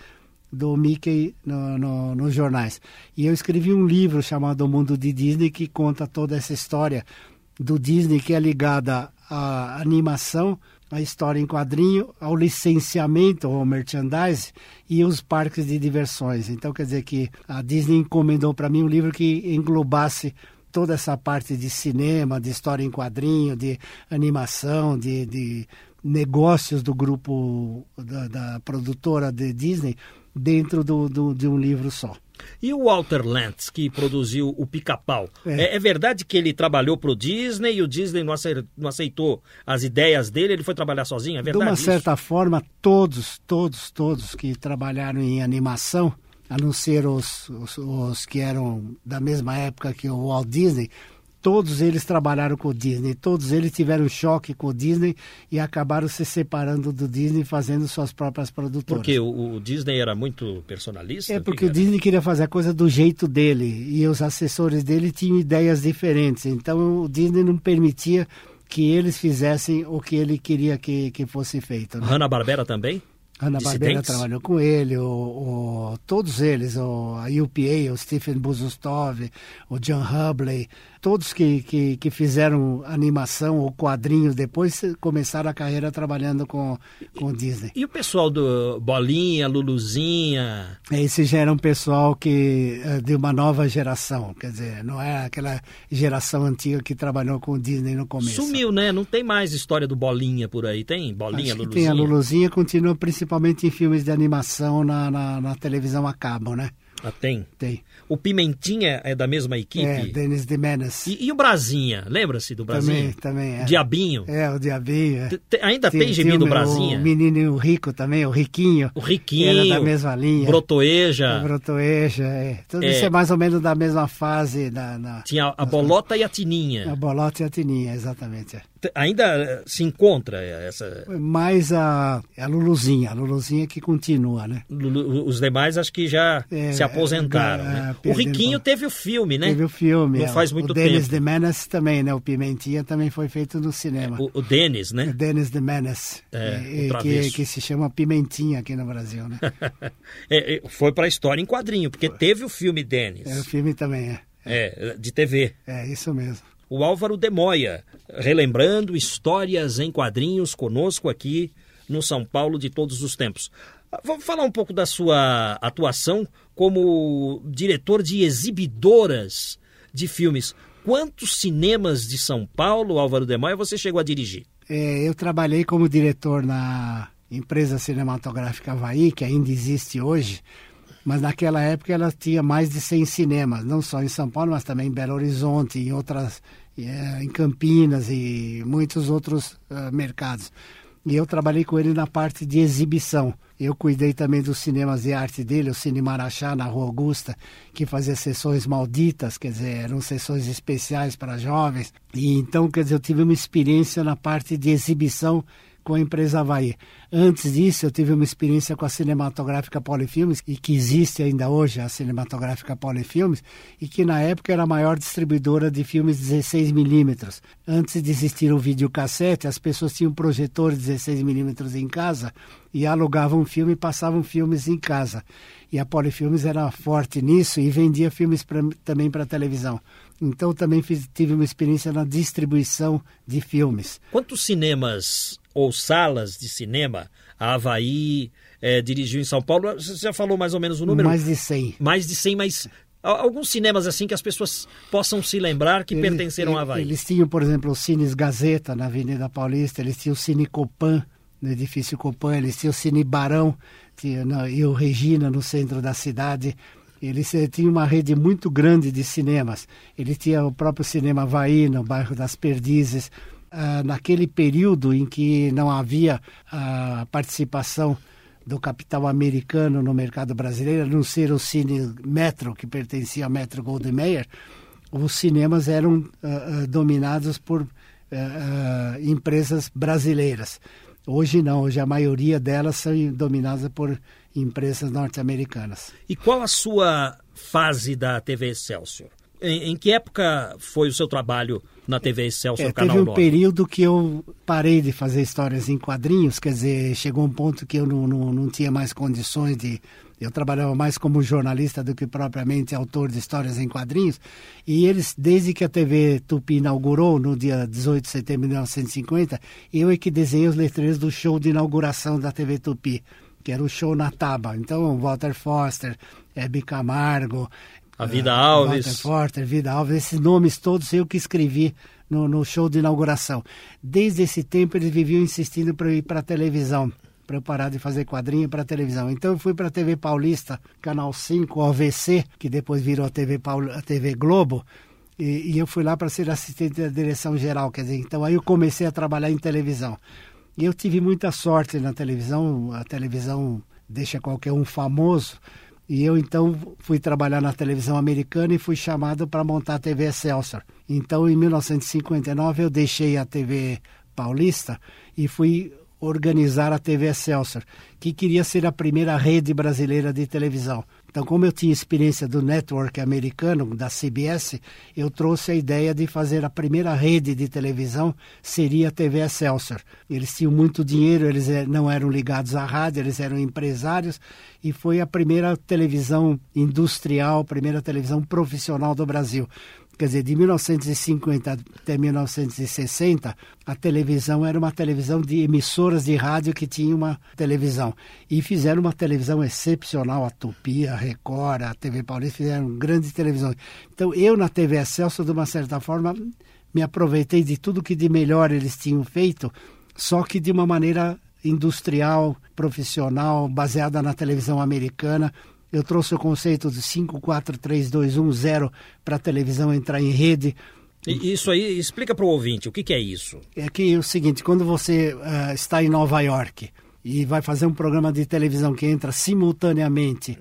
do Mickey no, no, nos jornais. E eu escrevi um livro chamado O Mundo de Disney que conta toda essa história do Disney que é ligada à animação, a história em quadrinho, ao licenciamento, ao merchandise e os parques de diversões. Então, quer dizer que a Disney encomendou para mim um livro que englobasse toda essa parte de cinema, de história em quadrinho, de animação, de, de negócios do grupo da, da produtora de Disney dentro do, do, de um livro só. E o Walter Lantz, que produziu o Pica-Pau, é. é. É, verdade que ele trabalhou para o Disney e o Disney não aceitou as ideias dele, ele foi trabalhar sozinho? É verdade? De uma certa isso? forma, todos, todos, todos que trabalharam em animação, a não ser os, os, os que eram da mesma época que o Walt Disney, todos eles trabalharam com o Disney, todos eles tiveram choque com o Disney e acabaram se separando do Disney fazendo suas próprias produtoras. Porque o, o Disney era muito personalista? É porque o, Disney queria fazer a coisa do jeito dele e os assessores dele tinham ideias diferentes. Então o Disney não permitia que eles fizessem o que ele queria que, que fosse feito. Né? Hanna-Barbera também? Ana Barbera trabalhou com ele, o, o, todos eles, o, a UPA, o Stephen Buzustov, o John Hubley, todos que, que, que, fizeram animação ou quadrinhos depois começaram a carreira trabalhando com, com Disney. E o pessoal do Bolinha, Luluzinha? Esse já era um pessoal que eh, de uma nova geração, quer dizer, não é aquela geração antiga que trabalhou com Disney no começo. Sumiu, né? Não tem mais história do Bolinha por aí, tem? Bolinha, Acho Luluzinha? tem, a Luluzinha continua principalmente em filmes de animação na, na, na televisão a cabo, né? Ah, tem? Tem. O Pimentinha é da mesma equipe? É, Denis de Menes. E, e, o Brasinha? Lembra-se do Brasinha? Também, também é. Diabinho? É, o Diabinho. É. ainda tem, tem gibi do Brasinha? O menino o Rico também, o Riquinho. O Riquinho. Era da mesma linha. Brotoeja. O Brotoeja, é. Tudo é. isso é mais ou menos da mesma fase. Da, na, Tinha a Bolota e a Tininha. A Bolota e a Tininha, exatamente. É ainda eh, se encontra essa. Mais a, a Luluzinha, a Luluzinha que continua, né? Lulu, os demais acho que já é, se aposentaram. É, né? O Riquinho teve o filme, né? Teve o filme. Não é. faz muito o tempo. O Dennis de Menace também, né? O Pimentinha também foi feito no cinema. O, o Dennis, né? O Dennis de Menace. É, que, que, se chama Pimentinha aqui no Brasil, né? É, foi para a história em quadrinho, porque teve o filme Dennis. É, o filme também é. É, de TV. É, isso mesmo o Álvaro Demoia, relembrando histórias em quadrinhos conosco aqui no São Paulo de todos os tempos. Vamos falar um pouco da sua atuação como diretor de exibidoras de filmes. Quantos cinemas de São Paulo, Álvaro Demoia, você chegou a dirigir? É, eu trabalhei como diretor na empresa cinematográfica Havaí, que ainda existe hoje, mas naquela época ela tinha mais de 100 cinemas, não só em São Paulo, mas também em Belo Horizonte, em outras, eh, em Campinas e muitos outros uh, mercados. E eu trabalhei com ele na parte de exibição. Eu cuidei também dos cinemas de arte dele, o Cine Marachá, na Rua Augusta, que fazia sessões malditas, quer dizer, eram sessões especiais para jovens. E então, quer dizer, eu tive uma experiência na parte de exibição com a empresa Havaí. Antes disso, eu tive uma experiência com a cinematográfica Polifilmes, e que existe ainda hoje, a cinematográfica Polifilmes, e que na época era a maior distribuidora de filmes 16mm. Antes de existir o videocassete, as pessoas tinham projetores 16mm em casa e alugavam filme e passavam filmes em casa. E a Polifilmes era forte nisso e vendia filmes pra, também para televisão. Então também fiz, tive uma experiência na distribuição de filmes. Quantos cinemas ou salas de cinema a Havaí é, dirigiu em São Paulo. Você já falou mais ou menos o número? Mais de 100. Mais de 100, mas alguns cinemas assim que as pessoas possam se lembrar que eles, pertenceram a Havaí. Eles tinham, por exemplo, os Cines Gazeta na Avenida Paulista, eles tinham o Cine Copan no edifício Copan, eles tinham o Cine Barão tinha, não, e o Regina no centro da cidade. Eles eh, tinham uma rede muito grande de cinemas. Ele tinha o próprio Cinema Havaí, no bairro das Perdizes. Ah, naquele período em que não havia a participação do capital americano no mercado brasileiro, a não ser o Cine Metro, que pertencia ao Metro Goldwyn Mayer, os cinemas eram uh, dominados por empresas brasileiras. Hoje não, hoje a maioria delas são dominadas por empresas norte-americanas. E qual a sua fase da TV Excelsior? Em, em, que época foi o seu trabalho na TV Excelsior é, Canal Teve um 9? período que eu parei de fazer histórias em quadrinhos, quer dizer, chegou um ponto que eu não, não, não tinha mais condições de... Eu trabalhava mais como jornalista do que propriamente autor de histórias em quadrinhos. E eles, desde que a TV Tupi inaugurou, no dia 18 de setembro de 1950, eu é que desenhei os letreiros do show de inauguração da TV Tupi que era o show na Taba. Então, Walter Foster, Hebe Camargo, a Vida Alves. Walter Forter, Vida Alves, esses nomes todos eu que escrevi no, no show de inauguração. Desde esse tempo eles viviam insistindo para eu ir para a televisão, para eu parar de fazer quadrinho para a televisão. Então eu fui para a TV Paulista, Canal 5, OVC, que depois virou a TV, a TV Globo, e, e eu fui lá para ser assistente da direção geral, quer dizer, então aí eu comecei a trabalhar em televisão. E eu tive muita sorte na televisão, a televisão deixa qualquer um famoso, e eu então fui trabalhar na televisão americana e fui chamado para montar a TV Excelsior. Então, em 1959, eu deixei a TV paulista e fui organizar a TV Excelsior, que queria ser a primeira rede brasileira de televisão. Então, como eu tinha experiência do network americano, da CBS, eu trouxe a ideia de fazer a primeira rede de televisão, seria a TV Excelsior. Eles tinham muito dinheiro, eles eh, não eram ligados à rádio, eles eram empresários, e foi a primeira televisão industrial, primeira televisão profissional do Brasil. Quer dizer, de 1950 até 1960, a televisão era uma televisão de emissoras de rádio que tinha uma televisão. E fizeram uma televisão excepcional, a Tupi, a Record, a TV Paulista, fizeram grandes televisões. Então, eu na TV Excelso, de uma certa forma, me aproveitei de tudo que de melhor eles tinham feito, só que de uma maneira industrial, profissional, baseada na televisão americana, eu trouxe o conceito de 54321 para a televisão entrar em rede. Isso aí, explica para o ouvinte, o que, que, é isso? É que é o seguinte, quando você uh, está em Nova York e vai fazer um programa de televisão que entra simultaneamente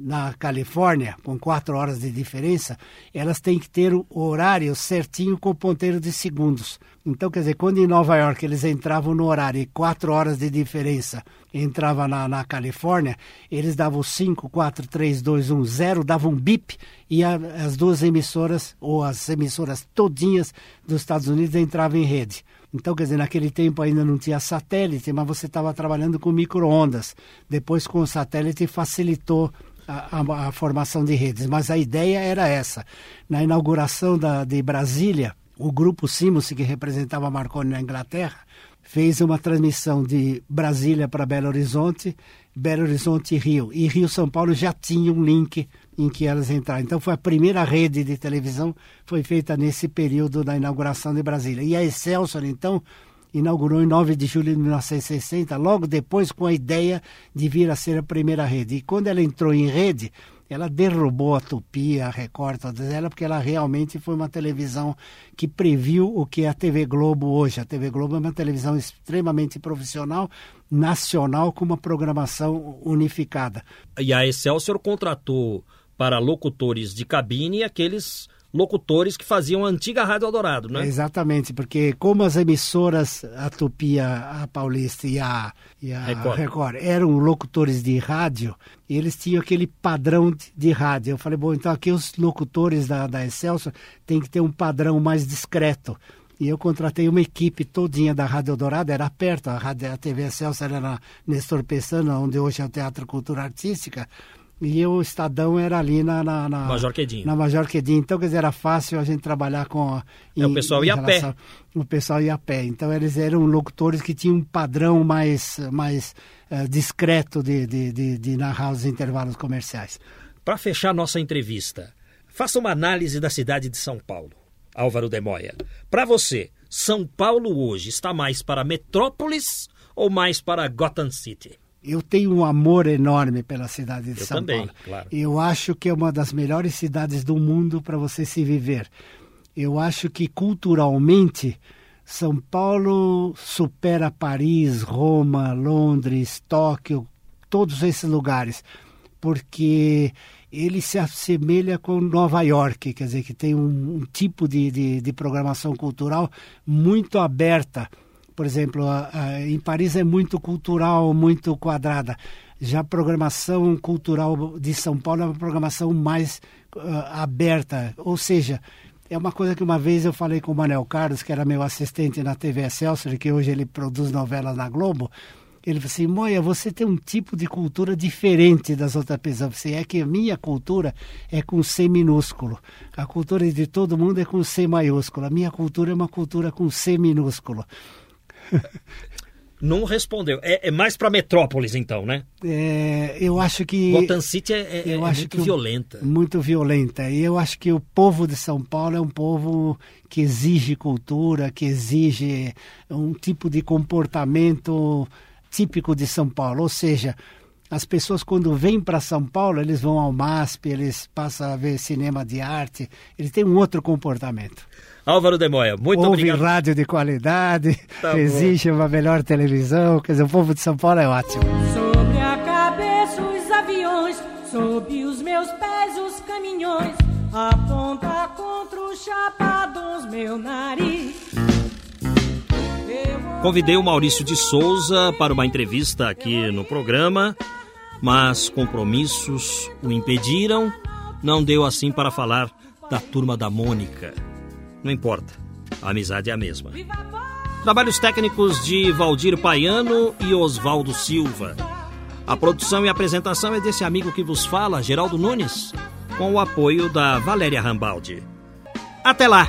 na Califórnia, com quatro horas de diferença, elas têm que ter o horário certinho com o ponteiro de segundos. Então, quer dizer, quando em Nova York eles entravam no horário e quatro horas de diferença entrava na, na Califórnia, eles davam 5, 4, 3, 2, 1, 0, davam um bip e a, as duas emissoras, ou as emissoras todinhas dos Estados Unidos entravam em rede. Então, quer dizer, naquele tempo ainda não tinha satélite, mas você estava trabalhando com micro-ondas. Depois, com o satélite, facilitou a, a, formação de redes. Mas a ideia era essa. Na inauguração da, de Brasília, o grupo Simus, que representava Marconi na Inglaterra, fez uma transmissão de Brasília para Belo Horizonte, Belo Horizonte e Rio. E Rio São Paulo já tinha um link em que elas entraram. Então foi a primeira rede de televisão foi feita nesse período da inauguração de Brasília. E a Excelsior, então, inaugurou em 9 de julho de 1960, logo depois com a ideia de vir a ser a primeira rede. E quando ela entrou em rede, ela derrubou a Tupi, a Record, todas elas, porque ela realmente foi uma televisão que previu o que é a TV Globo hoje. A TV Globo é uma televisão extremamente profissional, nacional, com uma programação unificada. E a Excelsior contratou para locutores de cabine aqueles locutores que faziam a antiga Rádio Eldorado, né? Exatamente, porque como as emissoras, a Tupi, a, Paulista e a, e a Record. Record. eram locutores de rádio, eles tinham aquele padrão de, de, rádio. Eu falei, bom, então aqui os locutores da, da Excelsior têm que ter um padrão mais discreto. E eu contratei uma equipe todinha da Rádio Eldorado, era perto, a, rádio, a TV Excelsior era na Nestor Pessana, onde hoje é o Teatro Cultura Artística, e o Estadão era ali na, na, na Major Quedinho. Na Major Quedinho. Então, quer dizer, era fácil a gente trabalhar com... Em, é, o pessoal ia relação, a pé. O pessoal ia a pé. Então, eles eram locutores que tinham um padrão mais, mais uh, discreto de, de, de, de narrar os intervalos comerciais. Para fechar nossa entrevista, faça uma análise da cidade de São Paulo. Álvaro de Moya. Para você, São Paulo hoje está mais para metrópolis ou mais para Gotham City? Eu tenho um amor enorme pela cidade de eu São também, Paulo. Claro. Eu acho que é uma das melhores cidades do mundo para você se viver. Eu acho que culturalmente São Paulo supera Paris, Roma, Londres, Tóquio, todos esses lugares, porque ele se assemelha com Nova York, quer dizer, que tem um, um tipo de, de, de programação cultural muito aberta por exemplo, a, a, em Paris é muito cultural, muito quadrada. Já a programação cultural de São Paulo é uma programação mais uh, aberta, ou seja, é uma coisa que uma vez eu falei com o Manuel Carlos, que era meu assistente na TV Excelsior, que hoje ele produz novelas na Globo. Ele falou assim, Moia, você tem um tipo de cultura diferente das outras pessoas. Você é que a minha cultura é com C minúsculo. A cultura de todo mundo é com C maiúsculo. A minha cultura é uma cultura com C minúsculo. Não respondeu. É, é mais para metrópoles, então, né? É, eu acho que. Gotham City é, é, é muito violenta. muito violenta. E eu acho que o povo de São Paulo é um povo que exige cultura, que exige um tipo de comportamento típico de São Paulo. Ou seja, as pessoas quando vêm para São Paulo, eles vão ao MASP, eles passam a ver cinema de arte, eles têm um outro comportamento. Álvaro de Moya, muito Ouve obrigado. rádio de qualidade, tá bom. uma melhor televisão, quer dizer, o povo de São Paulo é ótimo. Sobre a cabeça os aviões, sob os meus pés os caminhões, aponta contra os chapados meu nariz. Convidei o Maurício de Souza para uma entrevista aqui no programa, mas compromissos o impediram. Não deu assim para falar da turma da Mônica. Não importa, a amizade é a mesma. Trabalhos técnicos de Valdir Paiano e Oswaldo Silva. A produção e apresentação é desse amigo que vos fala, Geraldo Nunes, com o apoio da Valéria Rambaldi. Até lá!